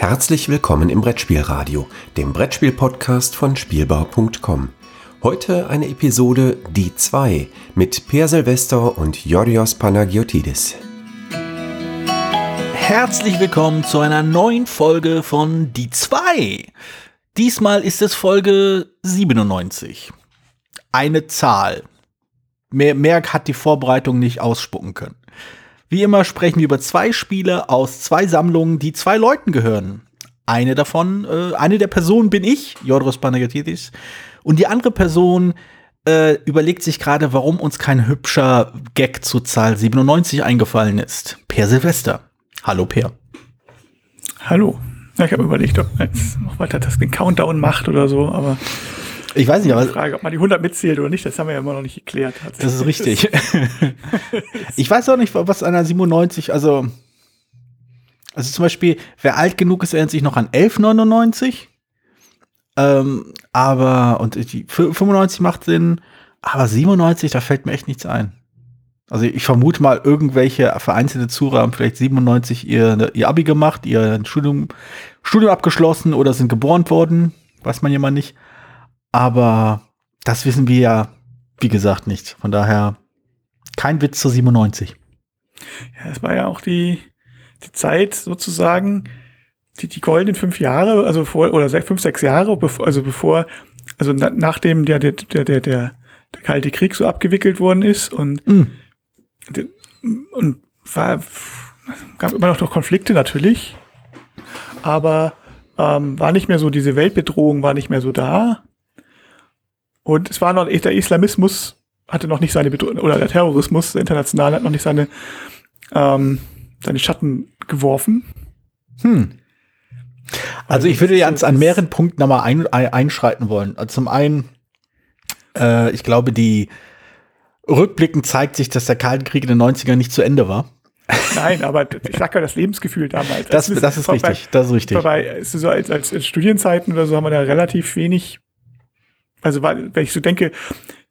Herzlich willkommen im Brettspielradio, dem Brettspiel-Podcast von Spielbau.com. Heute eine Episode Die 2 mit Per Silvester und Yorios Panagiotidis. Herzlich willkommen zu einer neuen Folge von Die 2. Diesmal ist es Folge 97. Eine Zahl. Mehr, mehr hat die Vorbereitung nicht ausspucken können. Wie immer sprechen wir über zwei Spiele aus zwei Sammlungen, die zwei Leuten gehören. Eine davon, äh, eine der Personen bin ich, Jodros Panagiotidis, und die andere Person äh, überlegt sich gerade, warum uns kein hübscher Gag zur Zahl 97 eingefallen ist. Per Silvester. Hallo Per. Hallo. Ja, ich habe überlegt, ob man jetzt noch weiter das den Countdown macht oder so, aber ich weiß nicht, aber. Die Frage, ob man die 100 mitzählt oder nicht, das haben wir ja immer noch nicht geklärt. Das ist richtig. ich weiß auch nicht, was einer 97, also. Also zum Beispiel, wer alt genug ist, erinnert sich noch an 1199. Ähm, aber, und die 95 macht Sinn, aber 97, da fällt mir echt nichts ein. Also ich vermute mal, irgendwelche vereinzelte Zuhörer haben vielleicht 97 ihr, ihr Abi gemacht, ihr Studium, Studium abgeschlossen oder sind geboren worden. Weiß man ja mal nicht. Aber das wissen wir ja, wie gesagt, nicht. Von daher kein Witz zu 97. Ja, es war ja auch die, die Zeit sozusagen, die, die goldenen fünf Jahre, also vor, oder sech, fünf, sechs Jahre, bevor, also bevor, also na, nachdem der, der, der, der, der, der Kalte Krieg so abgewickelt worden ist und, mm. und war, gab immer noch, noch Konflikte natürlich, aber ähm, war nicht mehr so, diese Weltbedrohung war nicht mehr so da. Und es war noch, der Islamismus hatte noch nicht seine, Bedrohung, oder der Terrorismus, der international hat noch nicht seine, ähm, seine Schatten geworfen. Hm. Also ich würde jetzt an mehreren Punkten nochmal ein, einschreiten wollen. Also zum einen, äh, ich glaube, die rückblickend zeigt sich, dass der Kalte Krieg in den 90ern nicht zu Ende war. Nein, aber ich sag ja das Lebensgefühl damals. Das, das, ist, das ist richtig, das ist richtig. Dabei, so als, als Studienzeiten oder so haben wir da relativ wenig also weil, wenn ich so denke,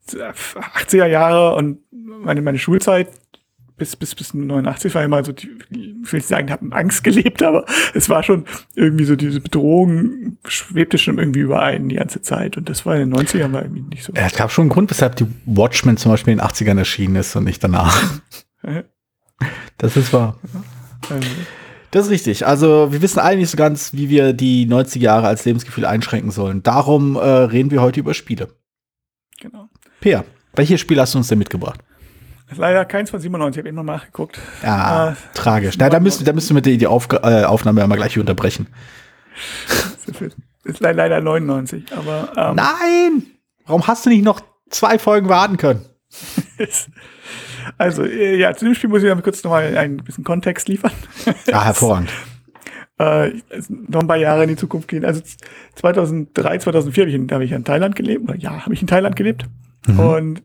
80er Jahre und meine, meine Schulzeit bis, bis, bis 89 war immer so, die, ich will nicht sagen, haben Angst gelebt, aber es war schon irgendwie so, diese Bedrohung schwebte schon irgendwie überein die ganze Zeit. Und das war in den 90ern war irgendwie nicht so. Ja, es gab schon einen Grund, weshalb die Watchmen zum Beispiel in den 80ern erschienen ist und nicht danach. das ist wahr. Das ist richtig. Also wir wissen alle nicht so ganz, wie wir die 90 Jahre als Lebensgefühl einschränken sollen. Darum äh, reden wir heute über Spiele. Genau. Peer, welches Spiel hast du uns denn mitgebracht? Leider keins von 97, ich habe eben noch nachgeguckt. Ja, äh, tragisch. Na, da müssen, da müssen wir die, die Auf, äh, Aufnahme einmal gleich unterbrechen. ist leider 99, aber. Ähm, Nein! Warum hast du nicht noch zwei Folgen warten können? Also, äh, ja, zu dem Spiel muss ich mal kurz nochmal ein bisschen Kontext liefern. Ah, hervorragend. äh, noch ein paar Jahre in die Zukunft gehen. Also 2003, 2004 habe ich, in, hab ich in Thailand gelebt. Oder ja, habe ich in Thailand gelebt. Mhm. Und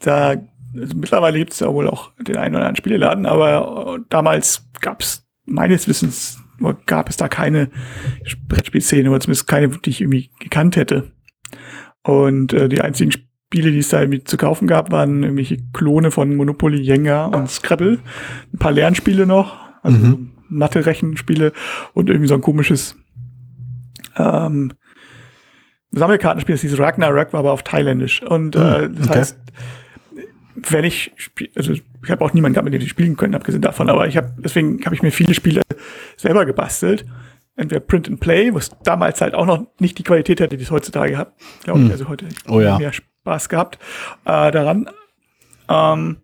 da, also mittlerweile gibt es ja wohl auch den einen oder anderen Spieleladen, aber damals gab es meines Wissens gab es da keine Brettspielszene oder zumindest keine, die ich irgendwie gekannt hätte. Und äh, die einzigen Spiele, die es da irgendwie zu kaufen gab, waren irgendwelche Klone von Monopoly, Jenga und Scrabble. Ein paar Lernspiele noch, also mhm. Mathe-Rechenspiele und irgendwie so ein komisches ähm, Sammelkartenspiel, das hieß Ragnarök, war aber auf Thailändisch. Und äh, mhm. das okay. heißt, wenn ich also ich habe auch niemanden gehabt, mit dem ich spielen können, abgesehen davon, aber ich habe deswegen habe ich mir viele Spiele selber gebastelt. Entweder Print and Play, was damals halt auch noch nicht die Qualität hatte, die es heutzutage hat. Glaube ich, hm. also heute oh, ja. mehr Spaß gehabt äh, daran. Ähm,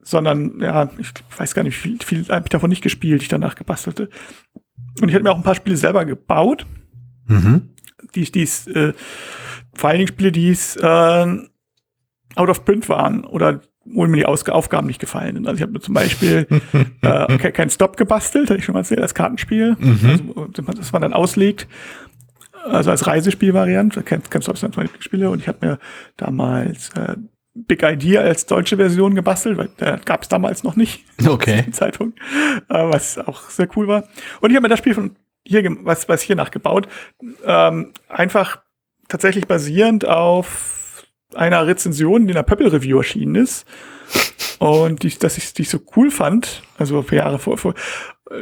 sondern, ja, ich weiß gar nicht, viel, viel habe ich davon nicht gespielt, ich danach gebastelte. Und ich hatte mir auch ein paar Spiele selber gebaut. Mhm. Die, die äh, vor allen Dingen Spiele, die äh, out of print waren oder wo mir die Ausg Aufgaben nicht gefallen sind. Also ich habe mir zum Beispiel äh, kein Stop gebastelt, hatte ich schon mal erzählt, das Kartenspiel, mhm. also, das man dann auslegt also als Reisespielvariante, kennst, kennst du das meine Lieblingsspiele und ich habe mir damals äh, Big Idea als deutsche Version gebastelt, weil äh, gab es damals noch nicht. Okay. Zeitung, äh, was auch sehr cool war. Und ich habe mir das Spiel von hier, was, was hier nachgebaut, ähm, einfach tatsächlich basierend auf einer Rezension, die in der Pöppel Review erschienen ist. Und die, dass ich die so cool fand, also für Jahre vor, vor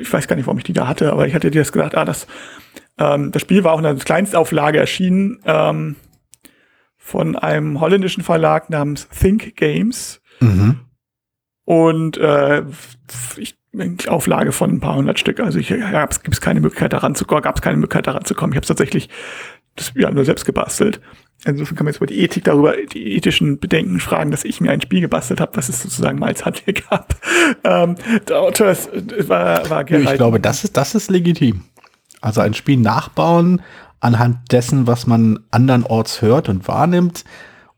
ich weiß gar nicht, warum ich die da hatte, aber ich hatte dir das gesagt, ah, das, ähm, das Spiel war auch in einer Kleinstauflage erschienen ähm, von einem holländischen Verlag namens Think Games. Mhm. Und äh, ich, Auflage von ein paar hundert Stück. Also ich gibt es keine Möglichkeit daran zu kommen, gab es keine Möglichkeit daran zu kommen. Ich habe es tatsächlich das ja nur selbst gebastelt. Insofern kann man jetzt über die Ethik darüber, die ethischen Bedenken fragen, dass ich mir ein Spiel gebastelt habe, was es sozusagen mal als Handel gab. Ähm, der Autor ist, war, war Ich glaube, das ist, das ist legitim. Also ein Spiel nachbauen anhand dessen, was man andernorts hört und wahrnimmt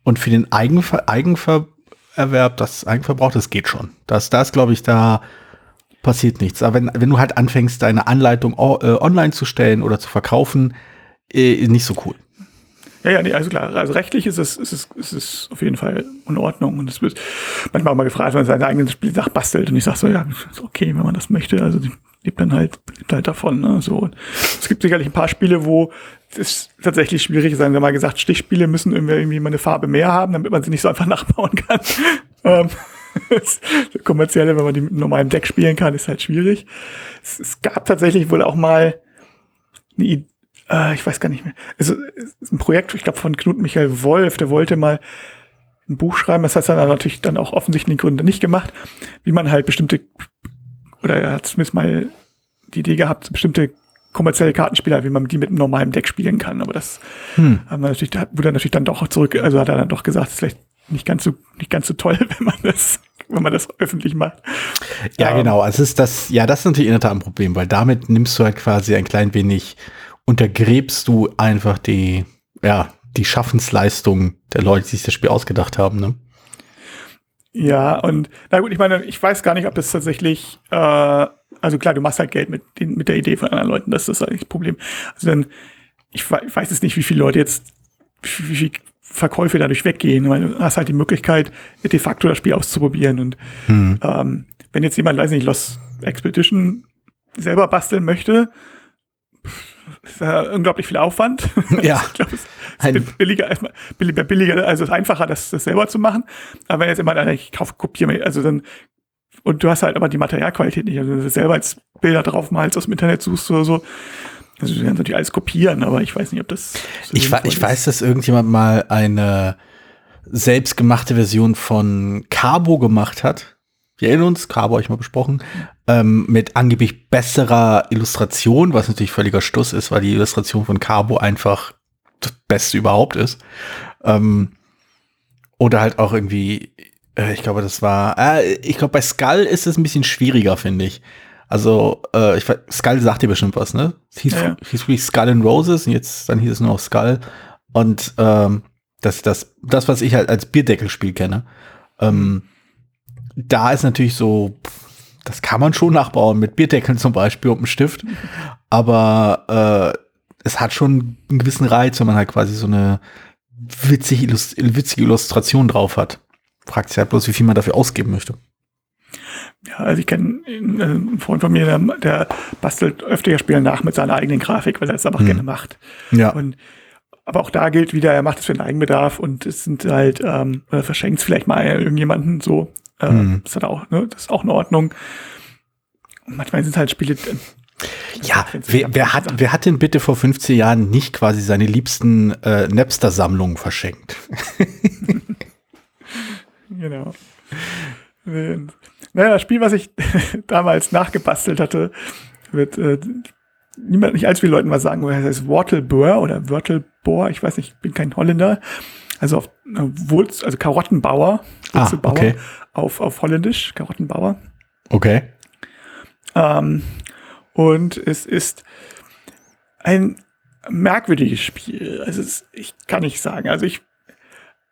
und für den Eigenver Eigenvererwerb, das Eigenverbrauch, das geht schon. Das, das glaube ich, da passiert nichts. Aber wenn, wenn du halt anfängst, deine Anleitung äh, online zu stellen oder zu verkaufen, äh, nicht so cool. Ja, ja, nee, also klar, also rechtlich ist es, ist es, ist es auf jeden Fall in Ordnung. Und es wird manchmal auch mal gefragt, wenn man sein eigenes Spiel nachbastelt. Und ich sage so, ja, ist okay, wenn man das möchte. Also lebt dann halt, lebt halt davon. Ne? So. Und es gibt sicherlich ein paar Spiele, wo es tatsächlich schwierig ist. Sagen wir mal gesagt, Stichspiele müssen irgendwie mal eine Farbe mehr haben, damit man sie nicht so einfach nachbauen kann. ähm, kommerzielle, wenn man die mit einem normalen Deck spielen kann, ist halt schwierig. Es, es gab tatsächlich wohl auch mal eine Idee, äh, ich weiß gar nicht mehr. Also ein Projekt, ich glaube, von Knut Michael Wolf, der wollte mal ein Buch schreiben, das hat er natürlich dann auch offensichtlich Gründe nicht gemacht, wie man halt bestimmte, oder er hat zumindest mal die Idee gehabt, bestimmte kommerzielle Kartenspieler, wie man die mit einem normalen Deck spielen kann. Aber das hm. haben wir natürlich, da wurde natürlich dann doch zurück, also hat er dann doch gesagt, ist vielleicht nicht ganz so, nicht ganz so toll, wenn man das, wenn man das öffentlich macht. Ja, um, genau. Also ist das, ja, das ist natürlich in der Tat ein Problem, weil damit nimmst du halt quasi ein klein wenig untergräbst du einfach die, ja, die Schaffensleistung der Leute, die sich das Spiel ausgedacht haben, ne? Ja, und na gut, ich meine, ich weiß gar nicht, ob das tatsächlich, äh, also klar, du machst halt Geld mit, den, mit der Idee von anderen Leuten, das ist eigentlich das Problem. Also dann, ich, ich weiß jetzt nicht, wie viele Leute jetzt, wie, wie viel Verkäufe dadurch weggehen, weil du hast halt die Möglichkeit, de facto das Spiel auszuprobieren. Und hm. ähm, wenn jetzt jemand, weiß nicht, Lost Expedition selber basteln möchte, ist ja unglaublich viel Aufwand. Ja. ich glaube, es ist billiger, billiger, billiger, also es ist einfacher, das, das selber zu machen. Aber wenn jetzt immer einer, ich kaufe, kopiere mir, also dann, und du hast halt aber die Materialqualität nicht. Also wenn du selber als Bilder draufmalst, aus dem Internet suchst oder so. Also du kannst natürlich alles kopieren, aber ich weiß nicht, ob das. So ich, ich weiß, dass irgendjemand mal eine selbstgemachte Version von Carbo gemacht hat wir erinnern uns, Carbo habe ich mal besprochen, ähm, mit angeblich besserer Illustration, was natürlich völliger Stuss ist, weil die Illustration von Carbo einfach das Beste überhaupt ist. Ähm, oder halt auch irgendwie, äh, ich glaube, das war, äh, ich glaube, bei Skull ist es ein bisschen schwieriger, finde ich. Also, äh, ich, Skull sagt dir bestimmt was, ne? Es hieß, ja. hieß wie Skull and Roses und jetzt, dann hieß es nur noch Skull. Und ähm, das, das, das, was ich halt als Bierdeckelspiel kenne. Ähm, da ist natürlich so, das kann man schon nachbauen mit Bierdeckeln zum Beispiel und einem Stift. Aber äh, es hat schon einen gewissen Reiz, wenn man halt quasi so eine witzige, Illust witzige Illustration drauf hat. Fragt sich halt bloß, wie viel man dafür ausgeben möchte. Ja, also ich kenne einen Freund von mir, der, der bastelt öfter Spiele nach mit seiner eigenen Grafik, weil er es einfach hm. gerne macht. Ja. Und aber auch da gilt wieder, er macht es für den Eigenbedarf und es sind halt, ähm, verschenkt es vielleicht mal irgendjemanden so. Äh, mhm. Das, hat auch, ne, das ist auch in Ordnung. Und manchmal sind es halt Spiele. Äh, ja, wer, wer, hat, wer hat denn bitte vor 15 Jahren nicht quasi seine liebsten äh, Napster-Sammlungen verschenkt? genau. Naja, das Spiel, was ich damals nachgebastelt hatte, wird äh, niemand, nicht allzu viele Leuten was sagen, das heißt Wortelbohr oder Wörtelbohr, ich weiß nicht, ich bin kein Holländer. Also auf äh, Wurz, also Karottenbauer, ah, okay. Auf, auf Holländisch, Karottenbauer. Okay. Ähm, und es ist ein merkwürdiges Spiel. Also es, ich kann nicht sagen. Also ich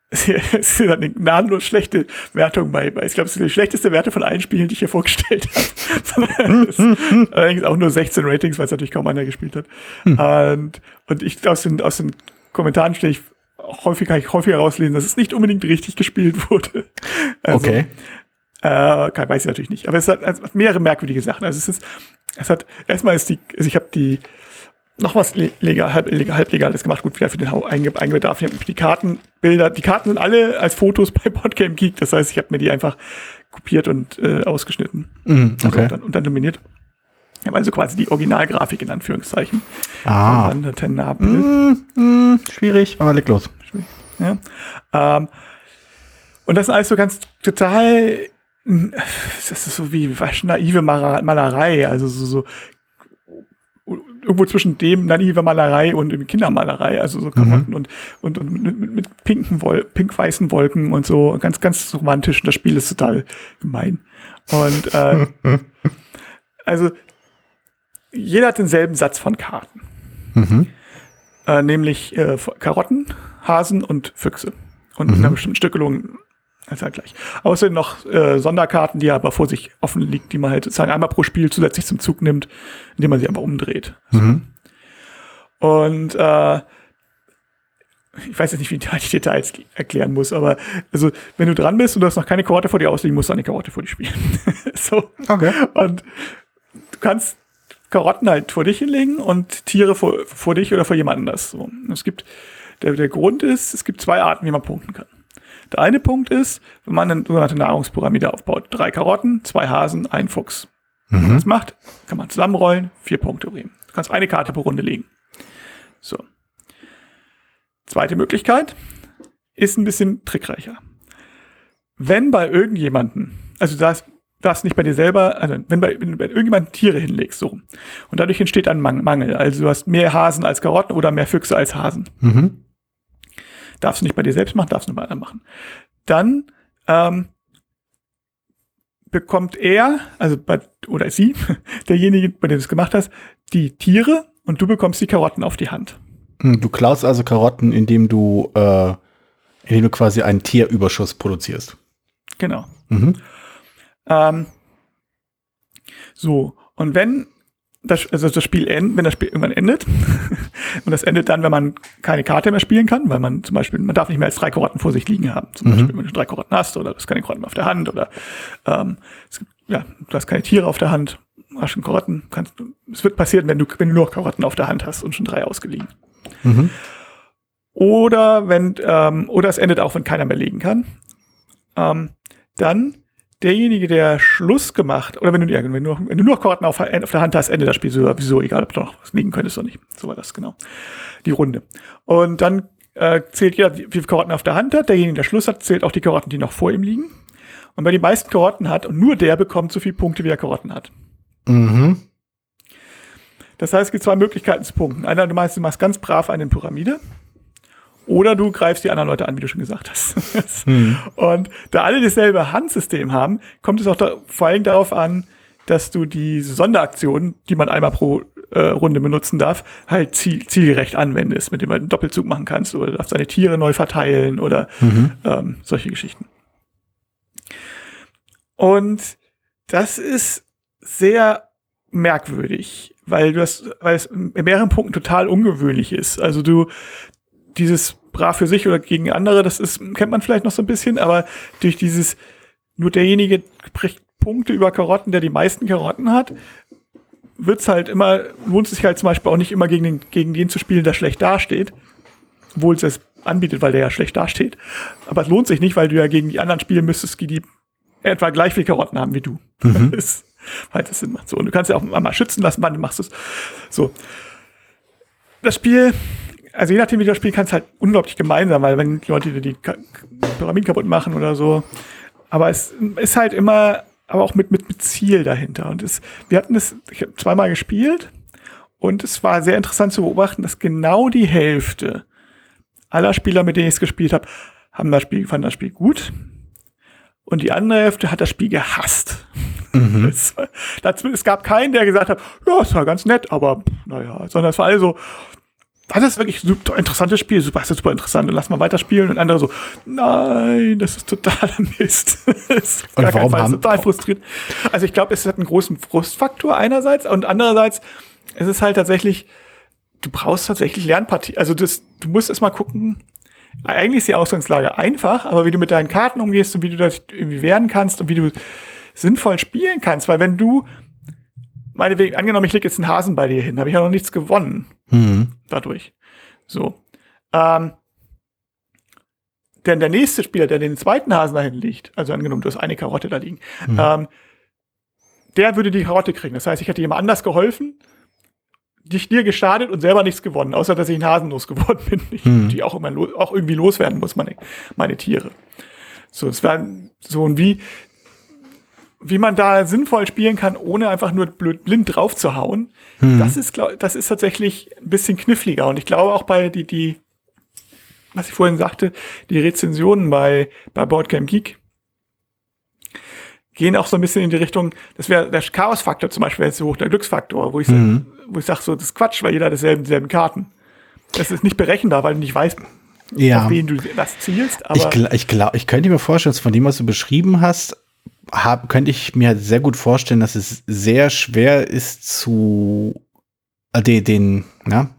es ist eine gnadenlos schlechte Wertung bei, bei ich glaube, es ist die schlechteste Werte von allen Spielen, die ich hier vorgestellt habe. Allerdings auch nur 16 Ratings, weil es natürlich kaum einer gespielt hat. Hm. Und, und ich aus den, aus den Kommentaren stelle ich häufig, kann ich häufiger rauslesen, dass es nicht unbedingt richtig gespielt wurde. Also, okay. Äh, weiß ich natürlich nicht. Aber es hat, es hat mehrere merkwürdige Sachen. Also es ist, es hat, erstmal ist die, also ich habe die, noch was legal, halb, halblegales gemacht, gut, wieder für den Eigenbedarf. Ich habe die Kartenbilder, die Karten sind alle als Fotos bei Podgame Geek, das heißt, ich habe mir die einfach kopiert und äh, ausgeschnitten. Mm, okay. Also, und, dann, und dann nominiert. Also quasi die Originalgrafik in Anführungszeichen. Ah. Und dann der Tenabel. Mm, mm, schwierig, aber leg los. Ja. Ähm, und das ist alles so ganz total, das ist so wie wasch naive Malerei, also so, so irgendwo zwischen dem naive Malerei und Kindermalerei, also so Karotten und, und, und mit, mit, pinken Wol pink-weißen Wolken und so, ganz, ganz romantisch. Und das Spiel ist total gemein. Und äh, also jeder hat denselben Satz von Karten. Mhm. Äh, nämlich äh, Karotten, Hasen und Füchse. Und mit einer bestimmten Stückelung ist halt gleich. Außerdem noch äh, Sonderkarten, die aber vor sich offen liegt, die man halt sozusagen einmal pro Spiel zusätzlich zum Zug nimmt, indem man sie einfach umdreht. Mhm. Und äh, ich weiß jetzt nicht, wie ich die Details erklären muss, aber also wenn du dran bist und du hast noch keine Karotte vor dir ausliegen, musst du eine Karotte vor dir spielen. so. Okay. Und du kannst Karotten halt vor dich hinlegen und Tiere vor, vor dich oder vor jemand anders. So. Es gibt, der, der Grund ist, es gibt zwei Arten, wie man punkten kann. Der eine Punkt ist, wenn man eine sogenannte Nahrungspyramide aufbaut. Drei Karotten, zwei Hasen, ein Fuchs. Wenn man das macht, kann man zusammenrollen, vier Punkte bringen. Du kannst eine Karte pro Runde legen. So. Zweite Möglichkeit ist ein bisschen trickreicher. Wenn bei irgendjemanden, also du darfst, nicht bei dir selber, also wenn bei, wenn du bei irgendjemandem Tiere hinlegst, so, und dadurch entsteht ein Mang- Mangel, also du hast mehr Hasen als Karotten oder mehr Füchse als Hasen, Mhm. darfst du nicht bei dir selbst machen, darfst du nur bei anderen machen. Dann ähm, bekommt er, also bei, oder sie, derjenige, bei dem du es gemacht hast, die Tiere und du bekommst die Karotten auf die Hand. Hm, Du klaust also Karotten, indem du, äh, indem du quasi einen Tierüberschuss produzierst. Genau. Mhm. Ähm, so, und wenn das, also das Spiel endet, wenn das Spiel irgendwann endet, und das endet dann, wenn man keine Karte mehr spielen kann, weil man zum Beispiel, man darf nicht mehr als drei Karotten vor sich liegen haben. Zum Beispiel, wenn du drei Karotten hast, oder du hast keine Karotten mehr auf der Hand, oder ähm, es gibt, ja, du hast keine Tiere auf der Hand, hast schon Karotten, kannst du, es wird passieren, wenn du, wenn du nur Karotten auf der Hand hast und schon drei ausgeliehen. Mhm. Oder wenn, ähm, oder es endet auch, wenn keiner mehr legen kann. Ähm, dann derjenige, der Schluss gemacht, oder wenn du, ja, wenn du, nur- wenn du nur Karten auf, auf der Hand hast, endet das Spiel sowieso, egal ob du noch was liegen könntest oder nicht. So war das, genau. Die Runde. Und dann äh, zählt jeder, wie viele Karotten er auf der Hand hat. Derjenige, der Schluss hat, zählt auch die Karotten, die noch vor ihm liegen. Und wer die meisten Karotten hat, und nur der bekommt so viele Punkte, wie er Karotten hat. Mhm. Das heißt, es gibt zwei Möglichkeiten zu punkten. Einer, du machst, du machst ganz brav eine Pyramide. Oder du greifst die anderen Leute an, wie du schon gesagt hast. Und da alle dasselbe Handsystem haben, kommt es auch da, vor allem darauf an, dass du die Sonderaktionen, die man einmal pro äh, Runde benutzen darf, halt ziel, zielgerecht anwendest, mit dem du einen Doppelzug machen kannst oder darfst deine Tiere neu verteilen oder ähm, solche Geschichten. Und das ist sehr merkwürdig, weil du das, weil es in mehreren Punkten total ungewöhnlich ist. Also du, dieses brav für sich oder gegen andere, das ist, kennt man vielleicht noch so ein bisschen, aber durch dieses, nur derjenige kriegt Punkte über Karotten, der die meisten Karotten hat, wird's halt immer, lohnt es sich halt zum Beispiel auch nicht immer gegen den, gegen den zu spielen, der schlecht dasteht, obwohl es es anbietet, weil der ja schlecht dasteht. Aber es lohnt sich nicht, weil du ja gegen die anderen spielen müsstest, die etwa gleich viel Karotten haben wie du. Das, weil das Sinn macht. So, und du kannst ja auch mal schützen lassen, wann du machst es. So. Das Spiel, also je nachdem, wie du das spielst, kann es halt unglaublich gemeinsam, weil wenn die Leute die Pyramiden kaputt machen oder so. Aber es ist halt immer, aber auch mit, mit, mit Ziel dahinter. Und es, wir hatten es, ich habe zweimal gespielt und es war sehr interessant zu beobachten, dass genau die Hälfte aller Spieler, mit denen ich es gespielt habe, haben das Spiel, fanden das Spiel gut. Und die andere Hälfte hat das Spiel gehasst. Es, war- dazu, es gab keinen, der gesagt hat, ja, es war ganz nett, aber naja, sondern es war alle so, das ist wirklich ein super interessantes Spiel, super, ist super interessant, und lass mal weiterspielen. Und andere so, nein, das ist totaler Mist. Das ist Und warum Fall, haben- total frustriert. Also ich glaube, es hat einen großen Frustfaktor einerseits und andererseits, es ist halt tatsächlich, du brauchst tatsächlich Lernpartie. Also das, du musst erst mal gucken, eigentlich ist die Ausgangslage einfach, aber wie du mit deinen Karten umgehst und wie du das irgendwie wehren kannst und wie du sinnvoll spielen kannst, weil wenn du, meinetwegen, angenommen, ich lege jetzt einen Hasen bei dir hin, habe ich ja noch nichts gewonnen Mhm. dadurch. So. Ähm, denn der nächste Spieler, der den zweiten Hasen dahin legt, also angenommen, du hast eine Karotte da liegen, ähm, der würde die Karotte kriegen. Das heißt, ich hätte jemand anders geholfen, dich dir geschadet und selber nichts gewonnen, außer dass ich einen Hasen losgeworden bin, ich, Hm. die auch immer auch irgendwie loswerden muss, meine, meine Tiere. So, es war so ein wie, wie man da sinnvoll spielen kann, ohne einfach nur blöd, blind drauf zu hauen. Das ist, glaub, das ist tatsächlich ein bisschen kniffliger. Und ich glaube auch bei die, die, was ich vorhin sagte, die Rezensionen bei, bei Boardgame Geek gehen auch so ein bisschen in die Richtung, das wäre der Chaos-Faktor zum Beispiel, jetzt so hoch der Glücksfaktor, wo ich, Mhm. so, wo ich sage, so, das ist Quatsch, weil jeder dieselben, dieselben Karten. Das ist nicht berechenbar, weil du nicht weißt, Ja. auf wen du das zielst, aber Ich, ich, glaub, ich könnte mir vorstellen, dass von dem, was du beschrieben hast, hab, könnte ich mir sehr gut vorstellen, dass es sehr schwer ist zu äh, den, den ja,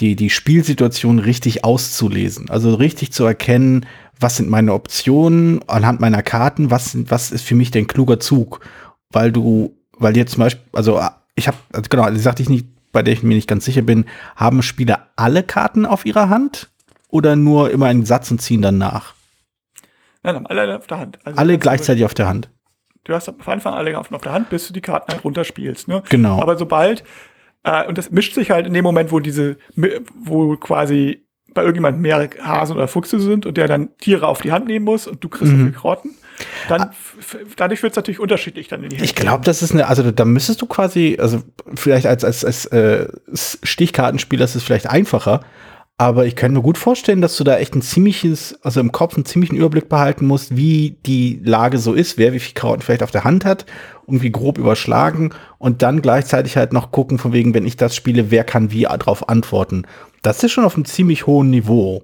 die, die Spielsituation richtig auszulesen. Also richtig zu erkennen, was sind meine Optionen anhand meiner Karten, was, sind- was ist für mich denn kluger Zug. Weil du, weil jetzt zum Beispiel, also äh, ich habe, also genau, die sagte ich nicht, bei der ich mir nicht ganz sicher bin, haben Spieler alle Karten auf ihrer Hand oder nur immer einen Satz und ziehen dann nach? nein, alle auf der Hand. Also Alle gleichzeitig auf der Hand. Du hast am Anfang alle auf auf der Hand, bis du die Karten halt runterspielst. Ne? Genau. Aber sobald, äh, und das mischt sich halt in dem Moment, wo diese, wo quasi bei irgendjemand mehr Hasen oder Fuchse sind und der dann Tiere auf die Hand nehmen muss und du kriegst Mhm. Karotten, dann f- dadurch wird es natürlich unterschiedlich dann in die Ich glaube, das ist eine, also da müsstest du quasi, also vielleicht als, als, als äh, Stichkartenspieler ist es vielleicht einfacher, aber ich könnte mir gut vorstellen, dass du da echt ein ziemliches, also im Kopf einen ziemlichen Überblick behalten musst, wie die Lage so ist, wer wie viel Karotten vielleicht auf der Hand hat, irgendwie grob überschlagen und dann gleichzeitig halt noch gucken, von wegen, wenn ich das spiele, wer kann wie darauf antworten. Das ist schon auf einem ziemlich hohen Niveau.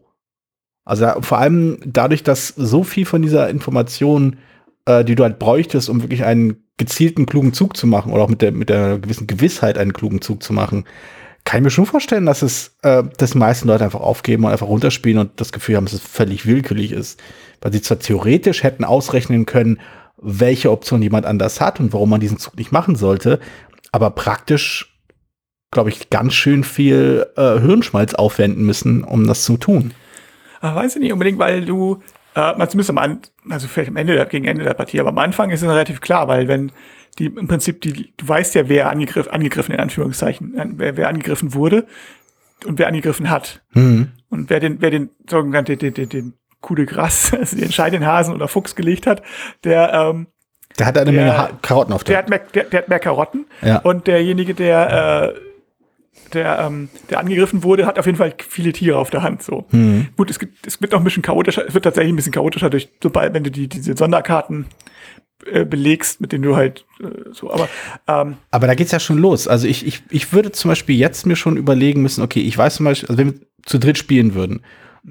Also vor allem dadurch, dass so viel von dieser Information, äh, die du halt bräuchtest, um wirklich einen gezielten, klugen Zug zu machen oder auch mit der, mit der gewissen Gewissheit einen klugen Zug zu machen, kann ich mir schon vorstellen, dass es, äh, dass die meisten Leute einfach aufgeben und einfach runterspielen und das Gefühl haben, dass es völlig willkürlich ist. Weil sie zwar theoretisch hätten ausrechnen können, welche Option jemand anders hat und warum man diesen Zug nicht machen sollte, aber praktisch, glaube ich, ganz schön viel äh, Hirnschmalz aufwenden müssen, um das zu tun. Aber weiß ich nicht unbedingt, weil du, äh, zumindest am An also vielleicht am Ende, gegen Ende der Partie, aber am Anfang ist es relativ klar, weil wenn die im Prinzip, die, du weißt ja, wer angegriff, angegriffen, in Anführungszeichen, äh, wer, wer angegriffen wurde und wer angegriffen hat. Mhm. Und wer den, wer den sogenannten, den, den, den Coup de Gras, also den entscheidenden Hasen oder Fuchs gelegt hat, der, ähm, Der hat eine Der- Menge ha Karotten auf der der. hat mehr, der, der hat mehr Karotten. Ja. Und derjenige, der, äh, der, ähm, der angegriffen wurde, hat auf jeden Fall viele Tiere auf der Hand. So. Mhm. Gut, es, gibt, es wird noch ein bisschen chaotischer, es wird tatsächlich ein bisschen chaotischer durch, sobald, wenn du die, diese Sonderkarten äh, belegst, mit denen du halt äh, so, aber ähm, Aber da geht's ja schon los. Also ich, ich, ich würde zum Beispiel jetzt mir schon überlegen müssen, okay, ich weiß zum Beispiel, also wenn wir zu dritt spielen würden,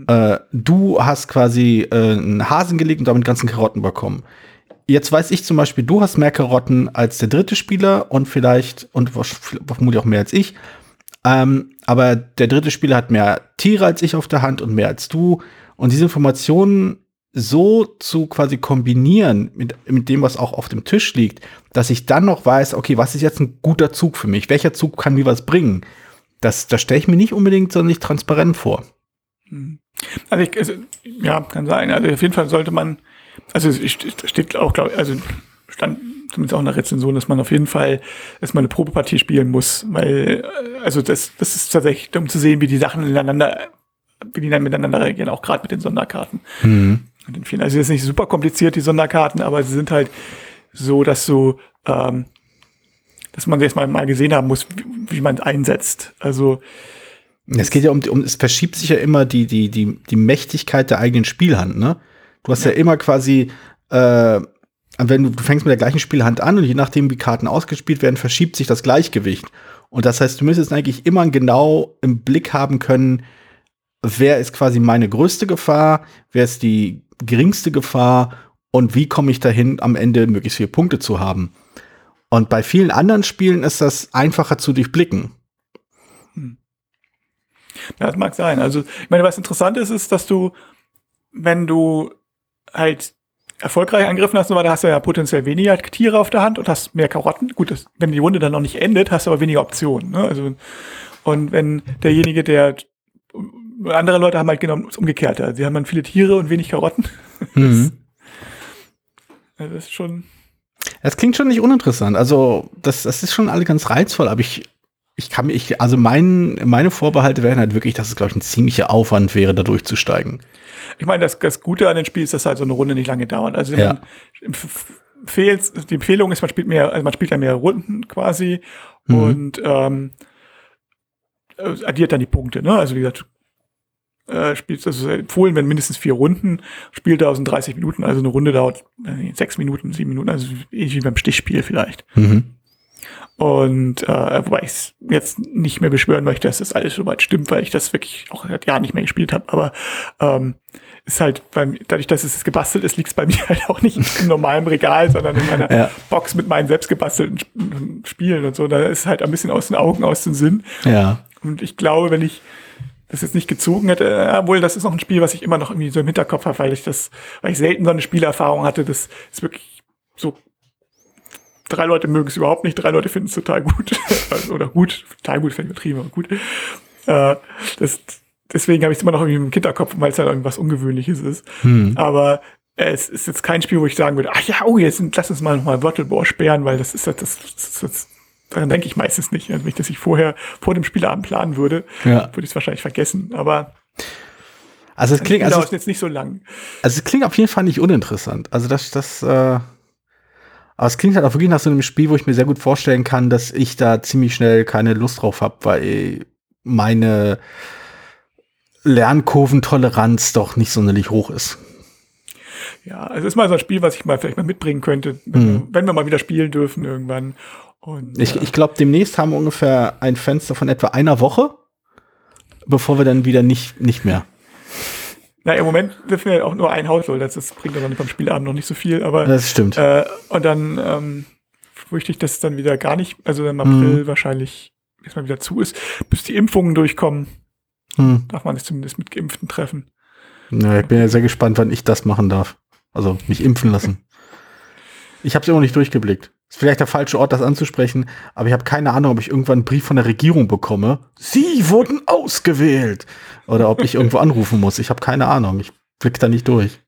äh, du hast quasi äh, einen Hasen gelegt und damit ganzen Karotten bekommen. Jetzt weiß ich zum Beispiel, du hast mehr Karotten als der dritte Spieler und vielleicht, und vermutlich auch mehr als ich. Ähm, aber der dritte Spieler hat mehr Tiere als ich auf der Hand und mehr als du. Und diese Informationen so zu quasi kombinieren mit, mit dem, was auch auf dem Tisch liegt, dass ich dann noch weiß, okay, was ist jetzt ein guter Zug für mich? Welcher Zug kann mir was bringen? Das, das stelle ich mir nicht unbedingt so nicht transparent vor. Also, ich, also ja, kann sein. Also auf jeden Fall sollte man, also es steht auch, glaube ich, also stand zumindest auch in der Rezension, dass man auf jeden Fall, man eine Probepartie spielen muss, weil, äh, also das, das ist tatsächlich, um zu sehen, wie die Sachen ineinander, wie die dann miteinander reagieren, auch gerade mit den Sonderkarten. Und den vielen. Also es ist nicht super kompliziert, die Sonderkarten, aber sie sind halt so, dass so, ähm, dass man jetzt mal, mal gesehen haben muss, wie, wie man es einsetzt. Also Es geht ja um, um, es verschiebt sich ja immer die, die, die, die Mächtigkeit der eigenen Spielhand, ne? Du hast ja, immer quasi, äh, wenn du, du fängst mit der gleichen Spielhand an und je nachdem, wie Karten ausgespielt werden, verschiebt sich das Gleichgewicht. Und das heißt, du müsstest eigentlich immer genau im Blick haben können, wer ist quasi meine größte Gefahr, wer ist die geringste Gefahr und wie komme ich dahin, am Ende möglichst viele Punkte zu haben. Und bei vielen anderen Spielen ist das einfacher zu durchblicken. Ja, das mag sein. Also, ich meine, was interessant ist, ist, dass du, wenn du halt erfolgreich angegriffen hast, aber da hast du ja potenziell weniger Tiere auf der Hand und hast mehr Karotten. Gut, das, wenn die Runde dann noch nicht endet, hast du aber weniger Optionen. Ne? Also, und wenn derjenige, der andere Leute haben halt genau das Umgekehrte. Sie haben dann viele Tiere und wenig Karotten. Mhm. Also das ist schon. Das klingt schon nicht uninteressant. Also, das, das ist schon alle ganz reizvoll, aber ich, ich kann mir, ich, also mein, meine Vorbehalte wären halt wirklich, dass es, glaube ich, ein ziemlicher Aufwand wäre, da durchzusteigen. Ich meine, das, das Gute an dem Spiel ist, dass halt so eine Runde nicht lange dauert. Also Ja. man empfiehlt, die Empfehlung ist, man spielt mehr, also man spielt ja mehr Runden quasi Mhm. und ähm, äh, addiert dann die Punkte. Ne? Also wie gesagt, äh, spielt also empfohlen, wenn mindestens vier Runden, spielt aus den 30 Minuten, also eine Runde dauert äh, sechs Minuten, sieben Minuten, also ähnlich wie beim Stichspiel vielleicht. Mhm. Und äh, wobei ich es jetzt nicht mehr beschwören möchte, dass das alles soweit stimmt, weil ich das wirklich auch seit Jahren nicht mehr gespielt habe. Aber ähm, ist halt beim, dadurch, dass es gebastelt ist, liegt es bei mir halt auch nicht im normalen Regal, sondern in meiner Ja. Box mit meinen selbst gebastelten Sp- Spielen und so. Da ist es halt ein bisschen aus den Augen, aus dem Sinn. Ja. Und ich glaube, wenn ich das jetzt nicht gezogen hätte, äh, obwohl das ist noch ein Spiel, was ich immer noch irgendwie so im Hinterkopf habe, weil ich das, weil ich selten so eine Spielerfahrung hatte, das ist wirklich so drei Leute mögen es überhaupt nicht, drei Leute finden es total gut. Oder gut, total gut, finde ich übertrieben, aber gut. Äh, das, deswegen habe ich es immer noch irgendwie im Hinterkopf, weil es halt irgendwas Ungewöhnliches ist. Hm. Aber es ist jetzt kein Spiel, wo ich sagen würde, ach ja, oh, jetzt lass uns mal nochmal Wörtelbohr sperren, weil das ist das, das, das, das daran denke ich meistens nicht. Also, wenn ich das ich vorher vor dem Spielabend planen würde, Ja. würde ich es wahrscheinlich vergessen. Aber Also es klingt, also, jetzt nicht so lang. also es klingt auf jeden Fall nicht uninteressant. Also das, das, äh, aber es klingt halt auch wirklich nach so einem Spiel, wo ich mir sehr gut vorstellen kann, dass ich da ziemlich schnell keine Lust drauf habe, weil meine Lernkurventoleranz doch nicht sonderlich hoch ist. Ja, also es ist mal so ein Spiel, was ich mal vielleicht mal mitbringen könnte, Mhm. wenn wir mal wieder spielen dürfen irgendwann. Und Ich, äh, ich glaube, demnächst haben wir ungefähr ein Fenster von etwa einer Woche, bevor wir dann wieder nicht, nicht mehr. na, im Moment dürfen wir auch nur ein Haus, das, das bringt dann beim Spielabend noch nicht so viel, aber Das stimmt. Äh, und dann ähm, fürchte ich, dass es dann wieder gar nicht, also im Mhm. April wahrscheinlich erstmal wieder zu ist, bis die Impfungen durchkommen, Hm. darf man sich zumindest mit Geimpften treffen. Ja, ich bin ja sehr gespannt, wann ich das machen darf. Also mich impfen lassen. Ich habe es immer noch nicht durchgeblickt. Ist vielleicht der falsche Ort, das anzusprechen, aber ich habe keine Ahnung, ob ich irgendwann einen Brief von der Regierung bekomme. Sie wurden ausgewählt. Oder ob ich irgendwo anrufen muss. Ich habe keine Ahnung. Ich blick da nicht durch.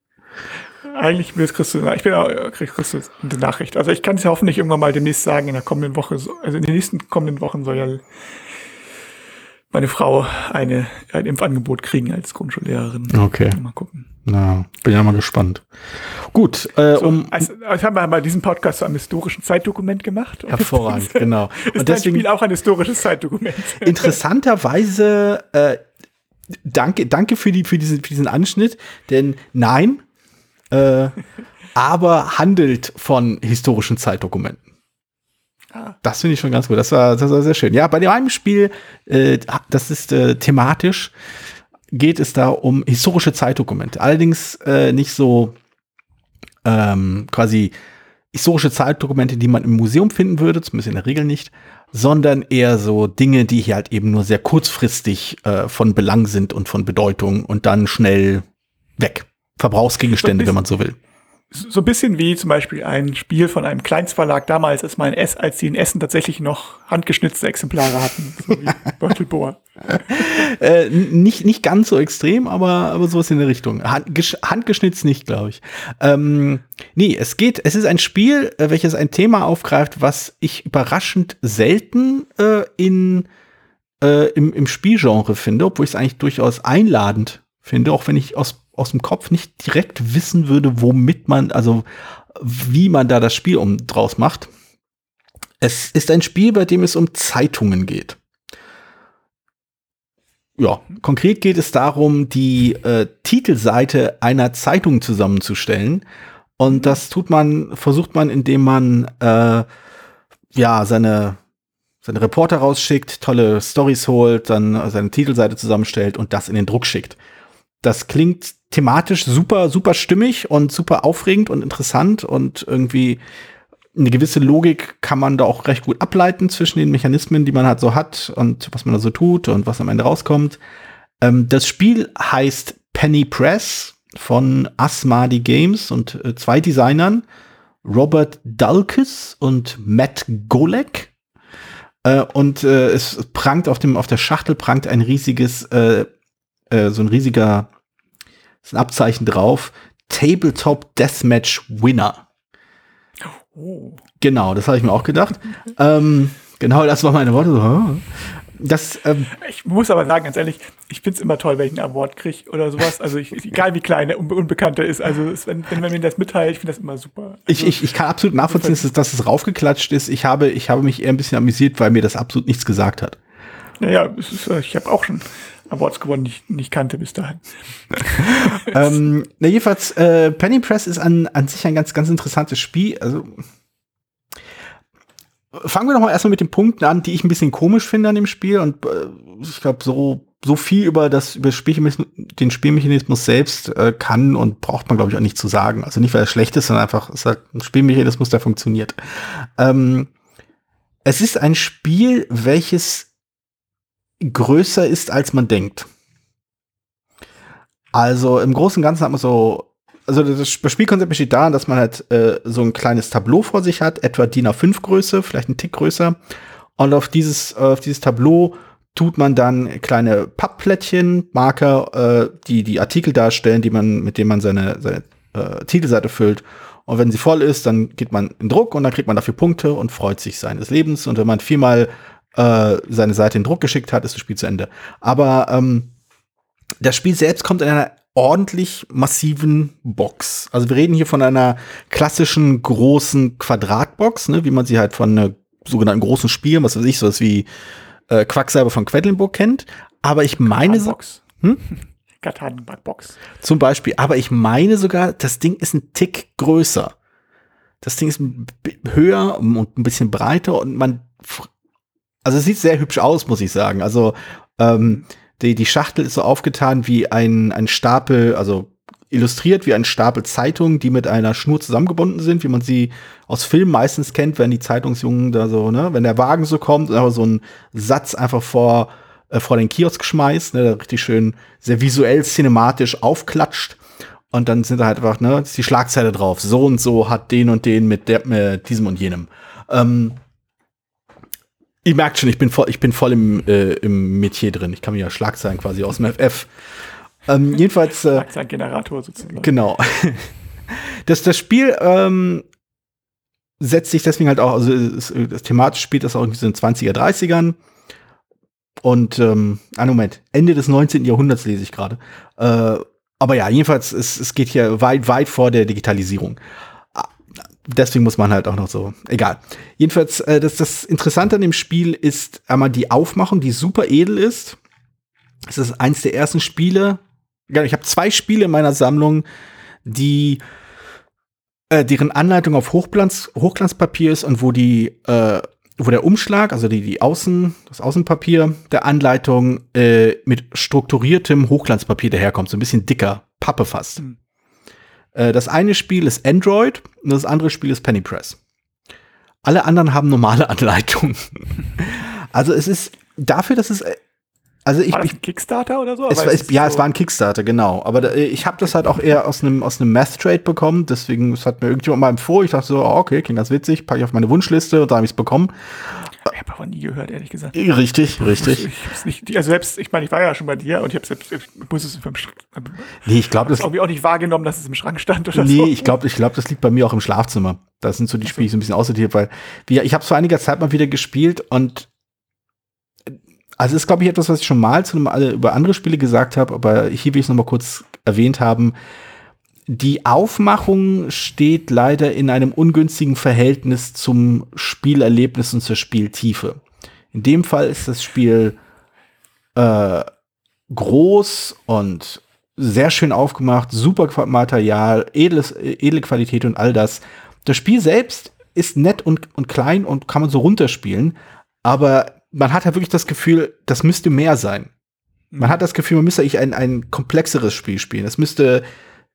Eigentlich kriegst du, ich bin auch, äh, kriegst du eine Nachricht. Also ich kann es ja hoffentlich irgendwann mal demnächst sagen, in der kommenden Woche, so- also in den nächsten kommenden Wochen soll ja meine Frau eine, ein Impfangebot kriegen als Grundschullehrerin. Okay. Mal gucken. Na, bin ja mal gespannt. Gut, äh, So, um also, ich habe mal diesen Podcast zu einem historischen Zeitdokument gemacht. hervorragend, genau. Ist Und deswegen Spiel auch ein historisches Zeitdokument? interessanterweise äh, danke, danke für, die, für, diesen, für diesen Anschnitt, denn nein, äh, aber handelt von historischen Zeitdokumenten. Ah. Das finde ich schon ganz gut. Das war, das war sehr schön. Ja, bei dem einen Spiel, äh, das ist äh, thematisch, geht es da um historische Zeitdokumente. Allerdings äh, nicht so ähm, quasi historische Zeitdokumente, die man im Museum finden würde, zumindest in der Regel nicht, sondern eher so Dinge, die hier halt eben nur sehr kurzfristig äh, von Belang sind und von Bedeutung und dann schnell weg. Verbrauchsgegenstände, So ein wenn man so will. So ein bisschen wie zum Beispiel ein Spiel von einem Kleinstverlag damals, als, mein Ess, als die in Essen tatsächlich noch handgeschnitzte Exemplare hatten, so wie Beutelbohr. Äh, nicht, nicht ganz so extrem, aber, aber sowas in der Richtung. Hand, gesch- handgeschnitzt nicht, glaube ich. Ähm, nee, es geht, es ist ein Spiel, äh, welches ein Thema aufgreift, was ich überraschend selten äh, in, äh, im, im Spielgenre finde, obwohl ich es eigentlich durchaus einladend finde, auch wenn ich aus, aus dem Kopf nicht direkt wissen würde, womit man, also wie man da das Spiel um draus macht. Es ist ein Spiel, bei dem es um Zeitungen geht. Ja, konkret geht es darum, die äh, Titelseite einer Zeitung zusammenzustellen. Und das tut man, versucht man, indem man äh, ja seine, seine Reporter rausschickt, tolle Stories holt, dann seine Titelseite zusammenstellt und das in den Druck schickt. Das klingt thematisch super, super stimmig und super aufregend und interessant und irgendwie eine gewisse Logik kann man da auch recht gut ableiten zwischen den Mechanismen, die man halt so hat und was man da so tut und was am Ende rauskommt. Ähm, das Spiel heißt Penny Press von Asmadi Games und äh, zwei Designern, Robert Dulkes und Matt Golek. Äh, und äh, es prangt auf dem auf der Schachtel prangt ein riesiges äh, äh, so ein riesiger ist ein Abzeichen drauf Tabletop Deathmatch Winner. Oh. Genau, das habe ich mir auch gedacht. ähm, genau, das waren meine Worte. Das, ähm, ich muss aber sagen, ganz ehrlich, ich finde es immer toll, wenn ich einen Award kriege oder sowas. Also ich, egal wie klein der Unbe Unbekannte ist. Also es, wenn, wenn man mir das mitteilt, ich finde das immer super. Also, ich, ich, ich kann absolut nachvollziehen, dass es, dass es raufgeklatscht ist. Ich habe, ich habe mich eher ein bisschen amüsiert, weil mir das absolut nichts gesagt hat. Naja, ist, ich habe auch schon Awards gewonnen, die ich nicht kannte bis dahin. ähm, na jedenfalls, äh, Penny Press ist an, an sich ein ganz, ganz interessantes Spiel. Also fangen wir doch mal erstmal mit den Punkten an, die ich ein bisschen komisch finde an dem Spiel. Und äh, ich glaube, so, so viel über das, über Spielmechanismus, den Spielmechanismus selbst äh, kann und braucht man, glaube ich, auch nicht zu sagen. Also nicht, weil er schlecht ist, sondern einfach, es ist ein Spielmechanismus, der funktioniert. Ähm, es ist ein Spiel, welches größer ist, als man denkt. Also im Großen und Ganzen hat man so also das Spielkonzept besteht darin, dass man halt äh, so ein kleines Tableau vor sich hat, etwa DIN A5 Größe, vielleicht ein Tick größer. Und auf dieses, auf dieses Tableau tut man dann kleine Pappplättchen, Marker, äh, die die Artikel darstellen, die man, mit denen man seine, seine äh, Titelseite füllt. Und wenn sie voll ist, dann geht man in Druck und dann kriegt man dafür Punkte und freut sich seines Lebens. Und wenn man viermal äh, seine Seite in Druck geschickt hat, ist das Spiel zu Ende. Aber ähm, das Spiel selbst kommt in einer ordentlich massiven Box. Also wir reden hier von einer klassischen großen Quadratbox, ne, wie man sie halt von einer sogenannten großen Spielen, was weiß ich, sowas wie äh, Quacksalber von Quedlinburg kennt. Aber ich meine so. Hm? Box. Zum Beispiel. Aber ich meine sogar, das Ding ist ein Tick größer. Das Ding ist höher und ein bisschen breiter und man, also es sieht sehr hübsch aus, muss ich sagen. Also ähm, die, die Schachtel ist so aufgetan wie ein, ein Stapel, also illustriert wie ein Stapel Zeitungen, die mit einer Schnur zusammengebunden sind, wie man sie aus Filmen meistens kennt, wenn die Zeitungsjungen da so, ne, wenn der Wagen so kommt und aber so ein Satz einfach vor, äh, vor den Kiosk schmeißt, ne, richtig schön, sehr visuell, cinematisch aufklatscht. Und dann sind da halt einfach, ne, ist die Schlagzeile drauf. So und so hat den und den mit, der, mit diesem und jenem. Ähm, Ihr merkt schon, ich bin voll, ich bin voll im, äh, im Metier drin. Ich kann mir ja Schlagzeilen quasi aus dem FF. Ähm, jedenfalls. Äh, Schlagzeilengenerator sozusagen. Genau. Das, das Spiel ähm, setzt sich deswegen halt auch, also es, das thematisch spielt das auch irgendwie so in den 20er, 30ern. Und, ähm, einen Moment, Ende des 19. Jahrhunderts lese ich gerade. Äh, aber ja, jedenfalls, es, es geht hier weit, weit vor der Digitalisierung deswegen muss man halt auch noch so, egal. Jedenfalls, äh, das, das Interessante an dem Spiel ist einmal die Aufmachung, die super edel ist. Es ist eins der ersten Spiele. Ich habe zwei Spiele in meiner Sammlung, die äh, deren Anleitung auf Hochglanz, Hochglanzpapier ist und wo die äh, wo der Umschlag, also die, die Außen, das Außenpapier der Anleitung äh, mit strukturiertem Hochglanzpapier daherkommt, so ein bisschen dicker, Pappe fast. Mhm. Äh, das eine Spiel ist Android und das andere Spiel ist Pennypress. Alle anderen haben normale Anleitungen. also es ist dafür, dass es äh, also ich, war das ein Kickstarter oder so? Es, es, ja, so es war ein Kickstarter, genau. Aber da, ich habe das halt auch eher aus einem aus einem Math Trade bekommen. Deswegen es hat mir irgendjemand mal empfohlen. Ich dachte so, oh, okay, klingt ganz witzig, packe ich auf meine Wunschliste und da habe ich es bekommen. Ich habe aber nie gehört, ehrlich gesagt. Richtig, richtig. Ich, ich nicht, also selbst, ich meine, ich war ja schon bei dir und ich habe selbst, ich muss es beim Nee, ich glaube, das ich auch nicht wahrgenommen, dass es im Schrank stand oder nee, so. Nee, ich glaube, ich glaube, das liegt bei mir auch im Schlafzimmer. Das sind so die Spiele, die so ein bisschen aussortiert, weil wir, ich habe vor einiger Zeit mal wieder gespielt und also ist, glaube ich, etwas, was ich schon mal zu einem, über andere Spiele gesagt habe, aber hier will ich es nochmal kurz erwähnt haben die Aufmachung steht leider in einem ungünstigen Verhältnis zum Spielerlebnis und zur Spieltiefe. In dem Fall ist das Spiel äh, groß und sehr schön aufgemacht, super Material, edles, edle Qualität und all das. Das Spiel selbst ist nett und, und klein und kann man so runterspielen, aber man hat halt wirklich das Gefühl, das müsste mehr sein. Man hat das Gefühl, man müsste eigentlich ein, ein komplexeres Spiel spielen. Es müsste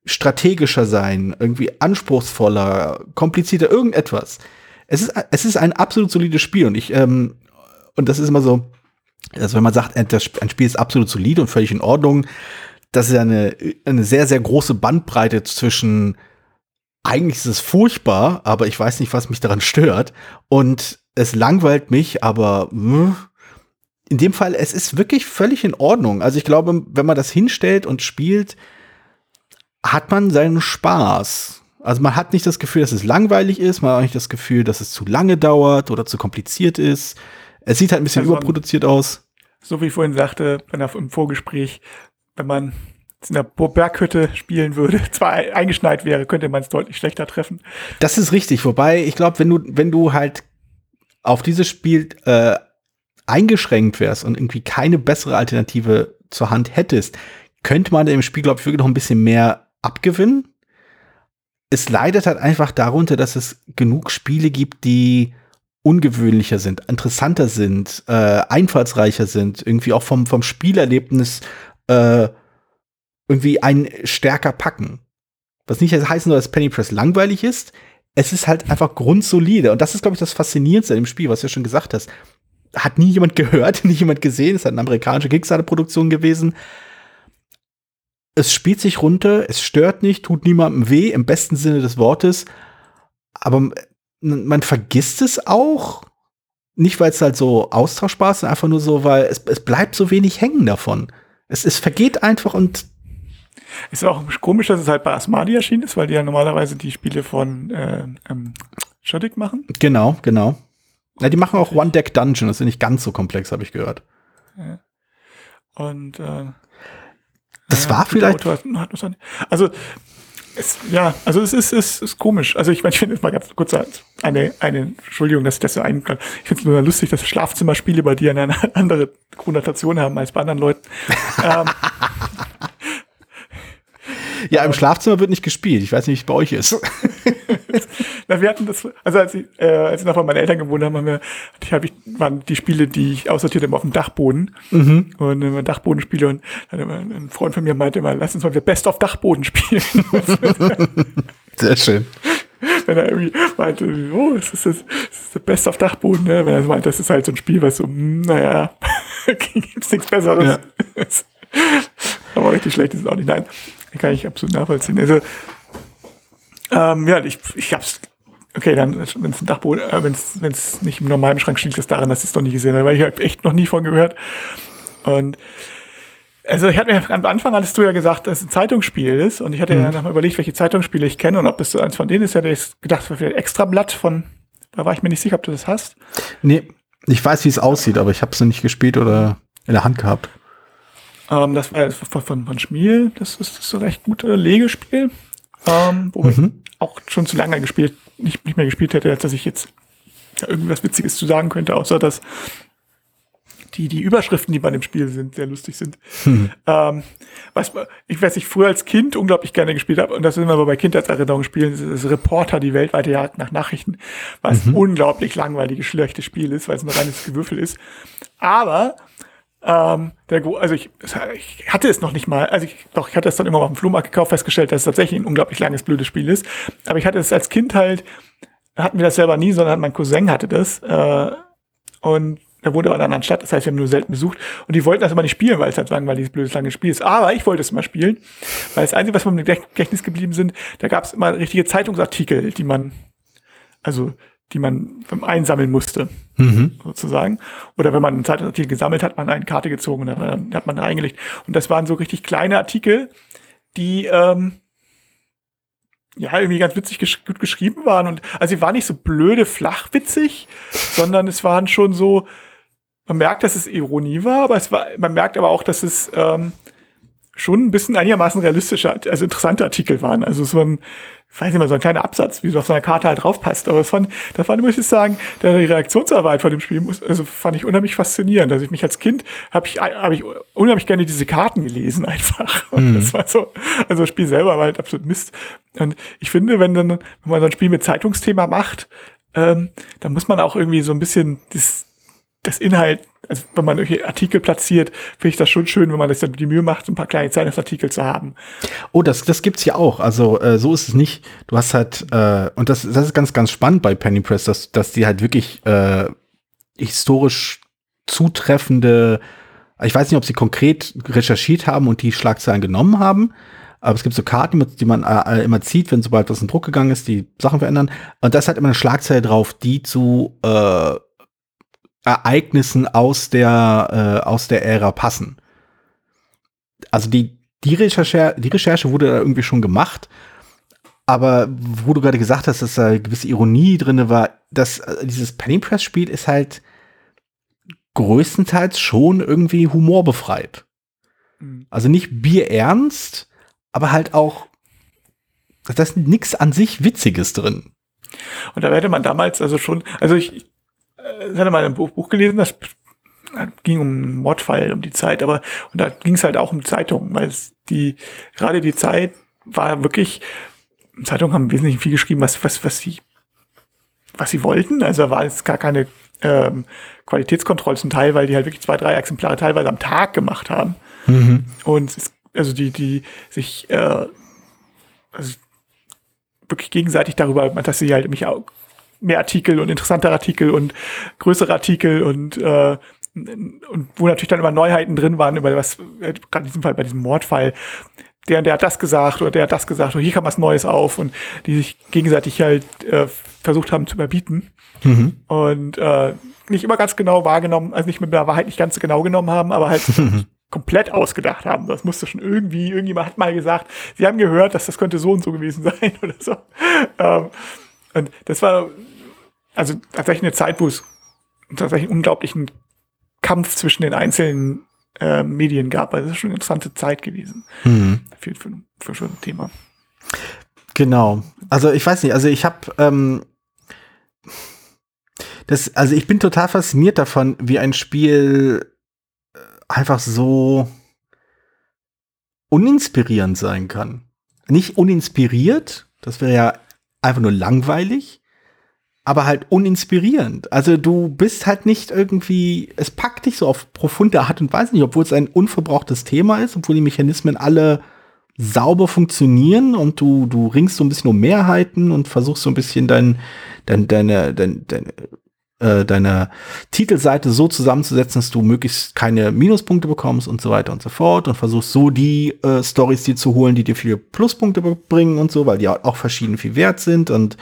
strategischer sein, irgendwie anspruchsvoller, komplizierter, irgendetwas. Es ist, es ist ein absolut solides Spiel und ich, ähm, und das ist immer so, also wenn man sagt, ein Spiel ist absolut solide und völlig in Ordnung, das ist eine, eine sehr, sehr große Bandbreite zwischen eigentlich ist es furchtbar, aber ich weiß nicht, was mich daran stört. Und es langweilt mich, aber hm, in dem Fall, es ist wirklich völlig in Ordnung. Also ich glaube, wenn man das hinstellt und spielt, hat man seinen Spaß. Also man hat nicht das Gefühl, dass es langweilig ist, man hat auch nicht das Gefühl, dass es zu lange dauert oder zu kompliziert ist. Es sieht halt ein bisschen also, überproduziert aus. So wie ich vorhin sagte, wenn er im Vorgespräch, wenn man in der Berghütte spielen würde, zwar eingeschneit wäre, könnte man es deutlich schlechter treffen. Das ist richtig, wobei ich glaube, wenn du, wenn du halt auf dieses Spiel äh, eingeschränkt wärst und irgendwie keine bessere Alternative zur Hand hättest, könnte man dem Spiel, glaube ich, wirklich noch ein bisschen mehr abgewinnen. Es leidet halt einfach darunter, dass es genug Spiele gibt, die ungewöhnlicher sind, interessanter sind, äh, einfallsreicher sind, irgendwie auch vom, vom Spielerlebnis äh, irgendwie ein stärker packen. Was nicht heißt nur, dass Penny Press langweilig ist. Es ist halt einfach grundsolide. Und das ist, glaube ich, das Faszinierendste an dem Spiel, was du ja schon gesagt hast. Hat nie jemand gehört, nie jemand gesehen. Es ist halt eine amerikanische Kickstarter-Produktion gewesen. Es spielt sich runter, es stört nicht, tut niemandem weh, im besten Sinne des Wortes. Aber man vergisst es auch. Nicht, weil es halt so austauschbar ist, sondern einfach nur so, weil es, es bleibt so wenig hängen davon. Es, es vergeht einfach und ist auch komisch, dass es halt bei Asmadi erschienen ist, weil die ja normalerweise die Spiele von äh, ähm, Shodik machen. Genau, genau. Ja, die machen auch One-Deck-Dungeon, das ist nicht ganz so komplex, habe ich gehört. Ja. Und äh, das ja, war vielleicht. also es, ja, also es ist, es ist komisch. Also ich meine, ich finde es mal ganz kurz eine, eine Entschuldigung, dass ich das so ein. Ich finde es nur lustig, dass Schlafzimmerspiele bei dir eine andere Konnotation haben als bei anderen Leuten. ähm, ja, im Schlafzimmer wird nicht gespielt. Ich weiß nicht, wie es bei euch ist. Na, wir hatten das, also als ich, äh, als ich noch bei meinen Eltern gewohnt habe, haben wir, hab ich, waren die Spiele, die ich aussortiert habe, auf dem Dachboden. Mhm. Und äh, Dachbodenspiele und dann immer, ein Freund von mir meinte immer, lass uns mal wieder Best of Dachboden spielen. Sehr schön. Wenn er irgendwie meinte, oh, das ist das, das ist der Best of Dachboden, ne? Wenn er meinte, das ist halt so ein Spiel, was so, hm, naja, gibt's nichts Besseres. Ja. Aber richtig schlecht ist es auch nicht. Nein, kann ich absolut nachvollziehen. Also, ähm, ja, ich, ich hab's, okay, dann, wenn es ein Dachboden, äh, wenn es nicht im normalen Schrank steht, liegt das daran, dass ich es noch nie gesehen habe, weil ich habe echt noch nie von gehört. Und also ich hatte mir am Anfang hattest du ja gesagt, dass es ein Zeitungsspiel ist und ich hatte mhm. ja nochmal überlegt, welche Zeitungsspiele ich kenne und ob das so eins von denen ist. Ich hatte gedacht, vielleicht Extrablatt von, da war ich mir nicht sicher, ob du das hast. Nee, ich weiß, wie es aussieht, aber ich habe es nicht gespielt oder in der Hand gehabt. Ähm, das war von, von, von Schmiel, das ist, ist ein recht gutes Legespiel, ähm, wo mhm. ich auch schon zu lange gespielt, nicht, nicht mehr gespielt hätte, als dass ich jetzt irgendwas Witziges zu sagen könnte, außer dass die, die Überschriften, die bei dem Spiel sind, sehr lustig sind. Mhm. Ähm, was ich weiß, ich früher als Kind unglaublich gerne gespielt habe, und das sind wir aber bei Kindheitserinnerungsspielen, das ist Reporter, die weltweite Jagd nach Nachrichten, was mhm. ein unglaublich langweiliges, schlechtes Spiel ist, weil es ein reines Gewürfel ist. Aber ähm, der, also ich, ich, hatte es noch nicht mal, also ich, doch, ich hatte es dann immer auf dem Flohmarkt gekauft, festgestellt, dass es tatsächlich ein unglaublich langes, blödes Spiel ist. Aber ich hatte es als Kind halt, hatten wir das selber nie, sondern mein Cousin hatte das. Äh, und er wohnte aber in einer anderen Stadt, das heißt, wir haben nur selten besucht. Und die wollten das immer nicht spielen, weil es halt weil dieses blödes lange Spiel ist. Aber ich wollte es mal spielen, weil das Einzige, was mir im Gedächtnis geblieben sind, da gab es immer richtige Zeitungsartikel, die man, also die man einsammeln musste, mhm. sozusagen. Oder wenn man einen Zeitartikel gesammelt hat, man eine Karte gezogen und dann hat man reingelegt. Und das waren so richtig kleine Artikel, die ähm, ja irgendwie ganz witzig gesch gut geschrieben waren. Und also sie waren nicht so blöde flachwitzig, sondern es waren schon so, man merkt, dass es Ironie war, aber es war, man merkt aber auch, dass es ähm, schon ein bisschen einigermaßen realistische, also interessante Artikel waren. Also so ein, ich weiß nicht mal, so ein kleiner Absatz, wie so auf so einer Karte halt draufpasst. Aber das fand, das fand, muss ich sagen, die Reaktionsarbeit von dem Spiel, muss, also fand ich unheimlich faszinierend. Also ich mich als Kind habe ich, hab ich unheimlich gerne diese Karten gelesen einfach. Und mhm. das war so, also das Spiel selber war halt absolut Mist. Und ich finde, wenn dann, wenn man so ein Spiel mit Zeitungsthema macht, ähm, dann muss man auch irgendwie so ein bisschen das, das Inhalt, also wenn man irgendwelche Artikel platziert, finde ich das schon schön, wenn man das dann die Mühe macht, ein paar kleine Zeitungsartikel zu haben. Oh, das, das gibt's ja auch. Also äh, so ist es nicht. Du hast halt, äh, und das, das ist ganz, ganz spannend bei Penny Press, dass, dass die halt wirklich äh, historisch zutreffende, ich weiß nicht, ob sie konkret recherchiert haben und die Schlagzeilen genommen haben, aber es gibt so Karten, die man äh, immer zieht, wenn sobald was in Druck gegangen ist, die Sachen verändern. Und da ist halt immer eine Schlagzeile drauf, die zu äh, Ereignissen aus der, äh, aus der Ära passen. Also die, die, Recherche, die Recherche wurde da irgendwie schon gemacht. aber wo du gerade gesagt hast, dass da eine gewisse Ironie drin war, dass äh, dieses Penny Press Spiel ist halt größtenteils schon irgendwie humorbefreit. Mhm. Also nicht bierernst, aber halt auch, da ist nichts an sich Witziges drin. Und da hätte man damals also schon, also ich, ich äh, hatte mal ein Buch, Buch gelesen, das ging um einen Mordfall um die Zeit, aber und da ging es halt auch um Zeitungen, weil es die gerade die Zeit war wirklich Zeitungen haben wesentlich viel geschrieben, was was was sie was sie wollten. Also da war es gar keine ähm, Qualitätskontrolle zum Teil, weil die halt wirklich zwei drei Exemplare teilweise am Tag gemacht haben. Mhm. Und es, also die die sich äh, also wirklich gegenseitig darüber, dass sie halt mich auch mehr Artikel und interessantere Artikel und größere Artikel und äh, und wo natürlich dann immer Neuheiten drin waren, über was, äh, gerade in diesem Fall bei diesem Mordfall, der, der hat das gesagt oder der hat das gesagt oder hier kam was Neues auf und die sich gegenseitig halt äh, versucht haben zu überbieten mhm. und äh, nicht immer ganz genau wahrgenommen, also nicht mit der Wahrheit nicht ganz genau genommen haben, aber halt komplett ausgedacht haben. Das musste schon irgendwie, irgendjemand hat mal gesagt, sie haben gehört, dass das könnte so und so gewesen sein oder so. Ähm, und das war also tatsächlich eine Zeit, wo es tatsächlich unglaublichen Kampf zwischen den einzelnen äh, Medien gab. Also das ist schon eine interessante Zeit gewesen. Mhm. Für, für, für schon ein Thema. Genau. Also ich weiß nicht, also ich habe ähm, das, also ich bin total fasziniert davon, wie ein Spiel äh, einfach so uninspirierend sein kann. Nicht uninspiriert, das wäre ja einfach nur langweilig, aber halt uninspirierend. Also du bist halt nicht irgendwie, es packt dich so auf profunde Art und Weise nicht, obwohl es ein unverbrauchtes Thema ist, obwohl die Mechanismen alle sauber funktionieren und du, du ringst so ein bisschen um Mehrheiten und versuchst so ein bisschen dein, dein, deine, dein, deine, äh, deine Titelseite so zusammenzusetzen, dass du möglichst keine Minuspunkte bekommst und so weiter und so fort und versuchst so die äh, Stories dir zu holen, die dir viele Pluspunkte bringen und so, weil die auch verschieden viel wert sind und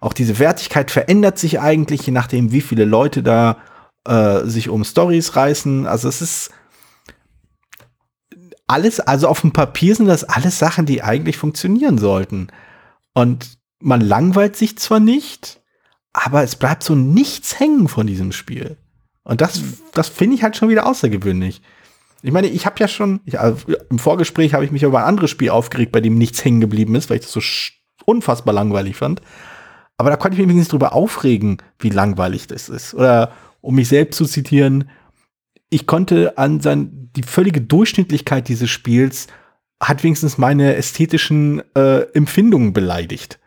auch diese Wertigkeit verändert sich eigentlich, je nachdem, wie viele Leute da äh, sich um Stories reißen. Also es ist alles, also auf dem Papier sind das alles Sachen, die eigentlich funktionieren sollten. Und man langweilt sich zwar nicht, aber es bleibt so nichts hängen von diesem Spiel. Und das, das finde ich halt schon wieder außergewöhnlich. Ich meine, ich habe ja schon, ich, also im Vorgespräch habe ich mich über ein anderes Spiel aufgeregt, bei dem nichts hängen geblieben ist, weil ich das so unfassbar langweilig fand. Aber da konnte ich mich nicht drüber aufregen, wie langweilig das ist. Oder um mich selbst zu zitieren, ich konnte an sein, die völlige Durchschnittlichkeit dieses Spiels hat wenigstens meine ästhetischen äh, Empfindungen beleidigt.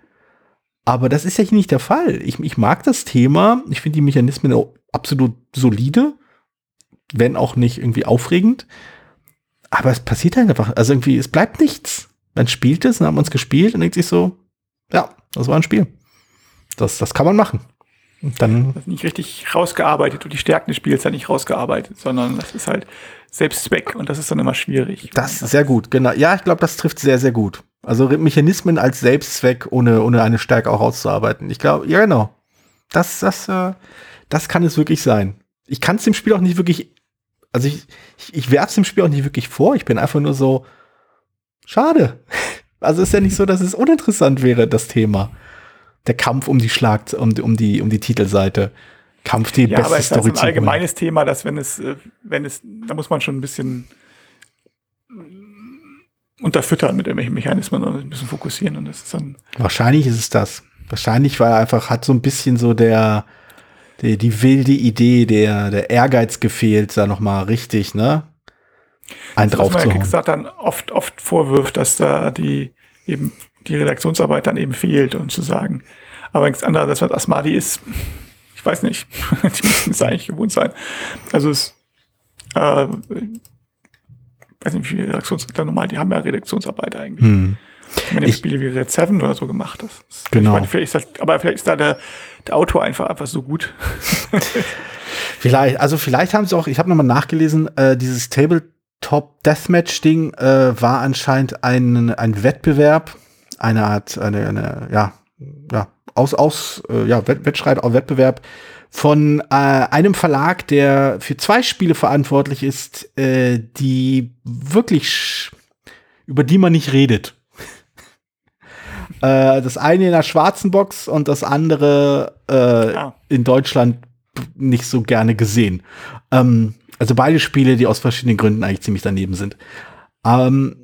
Aber das ist ja hier nicht der Fall. Ich, ich mag das Thema. Ich finde die Mechanismen absolut solide, wenn auch nicht irgendwie aufregend. Aber es passiert halt einfach. Also irgendwie, es bleibt nichts. Man spielt es, dann haben wir uns gespielt und denkt sich so, ja, das war ein Spiel. Das, das kann man machen. Und dann das ist nicht richtig rausgearbeitet und die Stärken des Spiels sind nicht rausgearbeitet, sondern das ist halt Selbstzweck und das ist dann immer schwierig. Das ist sehr gut, genau. Ja, ich glaube, das trifft sehr, sehr gut. Also Mechanismen als Selbstzweck, ohne, ohne eine Stärke auch auszuarbeiten. Ich glaube, ja, genau. Das, das, äh, das kann es wirklich sein. Ich kann es dem Spiel auch nicht wirklich, also ich, ich, ich werfe es dem Spiel auch nicht wirklich vor. Ich bin einfach nur so, schade. Also ist ja nicht so, dass es uninteressant wäre, das Thema der Kampf um die Schlag, um, um die, um die Titelseite. Kampf die ja, beste aber es Story ist ein allgemeines Thema, dass wenn es, äh, wenn es, da muss man schon ein bisschen unterfüttern mit irgendwelchen Mechanismen und ein bisschen fokussieren und das ist dann. Wahrscheinlich ist es das. Wahrscheinlich, weil er einfach hat so ein bisschen so der, die, die wilde Idee, der, der Ehrgeiz gefehlt, da nochmal richtig, ne? Ein drauf zu ja dann oft, oft vorwirft, dass da die eben die Redaktionsarbeit dann eben fehlt und zu sagen, aber nichts anderes, das was Asmadi ist, ich weiß nicht, die müssen es eigentlich gewohnt sein. Also es, äh, weiß nicht, wie viele Redaktionsleiter normal, die haben ja Redaktionsarbeit eigentlich. Hm. Wenn ich Spiele wie Red Seven oder so gemacht hast. Genau. Meine, vielleicht ist das, aber vielleicht ist da der, der Autor einfach einfach so gut. vielleicht, also vielleicht haben sie auch, ich habe nochmal nachgelesen, äh, dieses Tabletop Deathmatch Ding äh, war anscheinend ein, ein Wettbewerb eine Art, eine, eine ja, ja, aus, aus, äh, ja, Wettstreit, Wettbewerb von äh, einem Verlag, der für zwei Spiele verantwortlich ist, äh, die wirklich über die man nicht redet. Äh, das eine in der schwarzen Box und das andere äh, Ah. in Deutschland nicht so gerne gesehen. Ähm, also beide Spiele, die aus verschiedenen Gründen eigentlich ziemlich daneben sind. Ähm,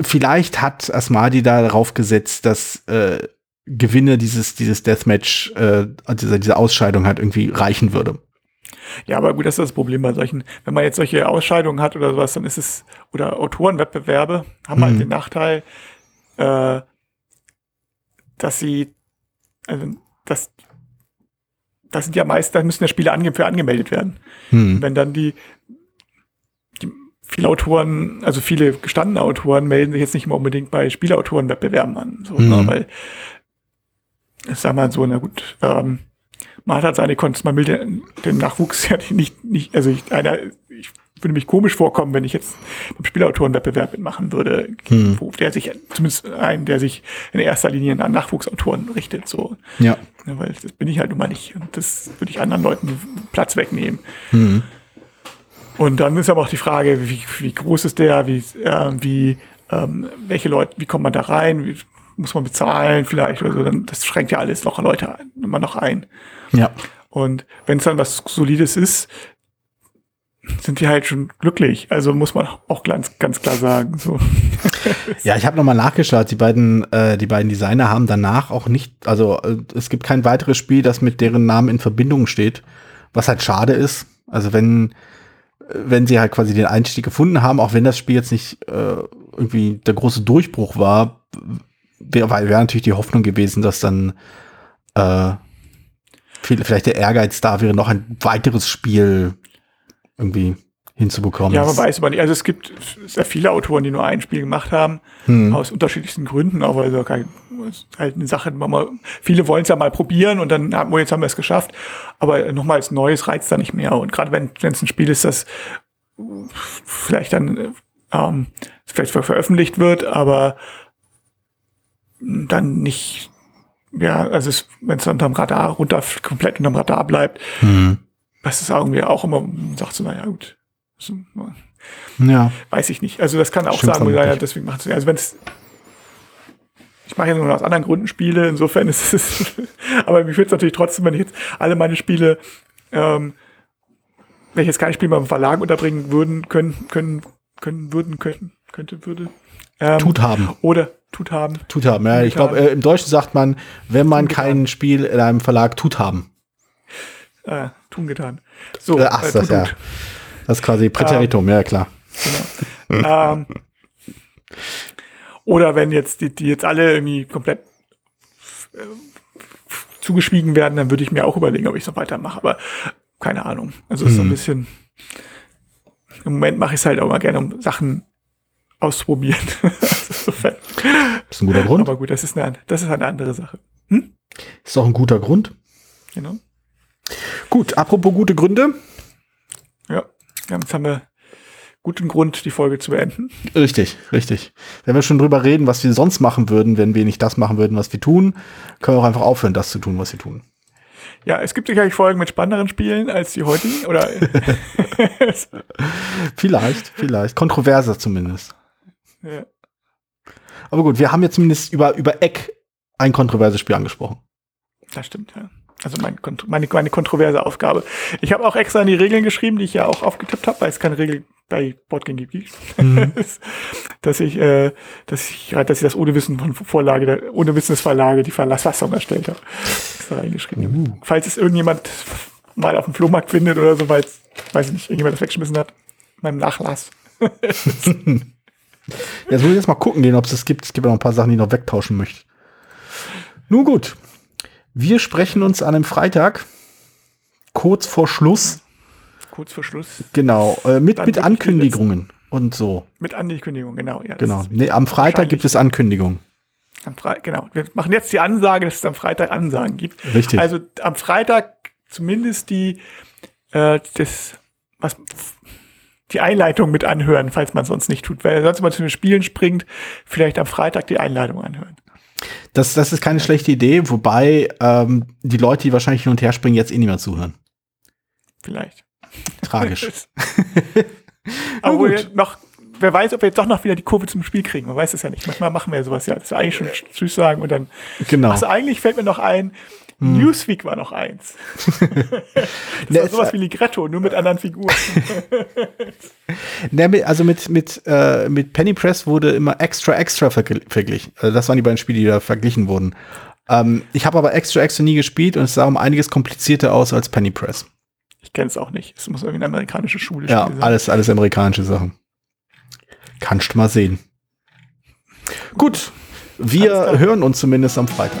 vielleicht hat Asmadi da darauf gesetzt, dass äh, Gewinne dieses, dieses Deathmatch, äh, dieser, diese Ausscheidung halt irgendwie reichen würde. Ja, aber gut, das ist das Problem bei solchen, wenn man jetzt solche Ausscheidungen hat oder sowas, dann ist es, oder Autorenwettbewerbe haben halt Mhm. den Nachteil, äh, dass sie, also, dass, das sind ja meist, da müssen ja Spiele ange für angemeldet werden. Hm. Wenn dann die, die viele Autoren, also viele gestandene Autoren melden sich jetzt nicht mehr unbedingt bei Spielautorenwettbewerben an, so, Mhm. ne, weil, sag mal so, na gut, ähm, man hat halt seine Konten, man will den, den Nachwuchs ja nicht, nicht, also ich, einer, ich würde mich komisch vorkommen, wenn ich jetzt einen Spielautorenwettbewerb mitmachen würde, Hm. wo der sich, zumindest einen, der sich in erster Linie an Nachwuchsautoren richtet, so. Ja. Ja, weil das bin ich halt nun mal nicht. Und das würde ich anderen Leuten Platz wegnehmen. Hm. Und dann ist aber auch die Frage, wie, wie groß ist der, wie, äh, wie ähm, welche Leute, wie kommt man da rein, wie, muss man bezahlen vielleicht oder so, dann, das schränkt ja alles noch Leute ein, immer noch ein. Ja. Und wenn es dann was Solides ist, sind die halt schon glücklich. Also muss man auch ganz, ganz klar sagen. So. Ja, ich habe nochmal nachgeschaut. Die beiden, äh, die beiden Designer haben danach auch nicht, also äh, es gibt kein weiteres Spiel, das mit deren Namen in Verbindung steht, was halt schade ist. Also wenn, wenn sie halt quasi den Einstieg gefunden haben, auch wenn das Spiel jetzt nicht äh, irgendwie der große Durchbruch war, wäre wär natürlich die Hoffnung gewesen, dass dann äh, vielleicht der Ehrgeiz da wäre, noch ein weiteres Spiel irgendwie hinzubekommen. Ja, man weiß aber nicht. Also es gibt sehr viele Autoren, die nur ein Spiel gemacht haben, Hm. aus unterschiedlichsten Gründen, auch weil so kein, es ist halt eine Sache, man mal, viele wollen es ja mal probieren und dann haben wir jetzt haben wir es geschafft, aber nochmal als Neues reizt da nicht mehr. Und gerade wenn es ein Spiel ist, das vielleicht dann ähm, vielleicht ver- veröffentlicht wird, aber dann nicht, ja, also wenn es unterm Radar runter, komplett unterm Radar bleibt, Hm. das ist irgendwie auch immer, sagt so, naja, gut. Das, Ja. weiß ich nicht. Also das kann auch Stimmt sagen, ja, deswegen macht es, also wenn es, ich mache ja nur aus anderen Gründen Spiele, insofern ist es, aber mich würde es natürlich trotzdem, wenn ich jetzt alle meine Spiele, ähm, wenn ich jetzt kein Spiel beim Verlag unterbringen würden, können, können, können, würden, können, könnte, würde. Ähm, Tut haben. Oder tut haben. Tut haben, ja. Ich glaube, äh, im Deutschen sagt man, wenn man kein Spiel in einem Verlag tut haben. Äh, tun getan. So, Äh, ach, das, tut, ja. Das ist quasi Präteritum, ja klar. Genau. ähm, oder wenn jetzt die, die jetzt alle irgendwie komplett äh, zugeschwiegen werden, dann würde ich mir auch überlegen, ob ich so weitermache. Aber keine Ahnung. Also es ist so ein Hm. bisschen. Im Moment mache ich es halt auch mal gerne, um Sachen auszuprobieren. also insofern. Ist ein guter Grund. Aber gut, das ist eine, das ist eine andere Sache. Ist doch ein guter Grund. Genau. Gut, apropos gute Gründe. Ja. ja. Jetzt haben wir guten Grund, die Folge zu beenden. Richtig, richtig. Wenn wir schon drüber reden, was wir sonst machen würden, wenn wir nicht das machen würden, was wir tun, können wir auch einfach aufhören, das zu tun, was wir tun. Ja, es gibt sicherlich Folgen mit spannenderen Spielen als die heutigen. Oder Vielleicht, vielleicht. Kontroverser zumindest. Ja. Aber gut, wir haben jetzt zumindest über, über Eck ein kontroverses Spiel angesprochen. Das stimmt, ja. Also mein, meine, meine kontroverse Aufgabe. Ich habe auch extra in die Regeln geschrieben, die ich ja auch aufgetippt habe, weil es keine Regel bei Boardgame gibt, Mhm. dass ich, äh, dass ich, dass ich das ohne Wissen von Vorlage, ohne Wissen des Verlage die Verlassfassung erstellt habe. Extra reingeschrieben. Uh. Falls es irgendjemand mal auf dem Flohmarkt findet oder so, weil es, weiß ich nicht, irgendjemand das weggeschmissen hat, meinem Nachlass. Jetzt muss ich jetzt mal gucken gehen, ob es das gibt. Es gibt ja noch ein paar Sachen, die ich noch wegtauschen möchte. Nun gut. Wir sprechen uns an einem Freitag, kurz vor Schluss, Kurz vor Schluss. genau, äh, mit, Dann mit Ankündigungen und so. Mit Ankündigung, genau. Ja, Genau. Nee, am Freitag gibt es Ankündigungen. Am Fre genau. Wir machen jetzt die Ansage, dass es am Freitag Ansagen gibt. Richtig. Also am Freitag zumindest die, äh, das, was, die Einleitung mit anhören, falls man sonst nicht tut. Weil sonst mal zu den Spielen springt, vielleicht am Freitag die Einleitung anhören. Das, das ist keine schlechte Idee, wobei ähm, die Leute, die wahrscheinlich hin und her springen, jetzt eh nicht mehr zuhören. Vielleicht. Tragisch. Aber noch wer weiß, ob wir jetzt doch noch wieder die Kurve zum Spiel kriegen. Man weiß es ja nicht. Manchmal machen wir ja sowas ja. Das ist eigentlich schon Tschüss sagen und dann. Genau. Also eigentlich fällt mir noch ein, Newsweek war noch eins. das Ne, war sowas wie Ligretto, nur mit anderen Figuren. Ne, also mit, mit, äh, mit Penny Press wurde immer Extra Extra vergl verglichen. Also das waren die beiden Spiele, die da verglichen wurden. Ähm, ich habe aber Extra Extra nie gespielt und es sah um einiges komplizierter aus als Penny Press. Ich kenne es auch nicht. Es muss irgendwie eine amerikanische Schule Ja, sein. alles, alles amerikanische Sachen. Kannst du mal sehen. Gut, wir hören uns zumindest am Freitag.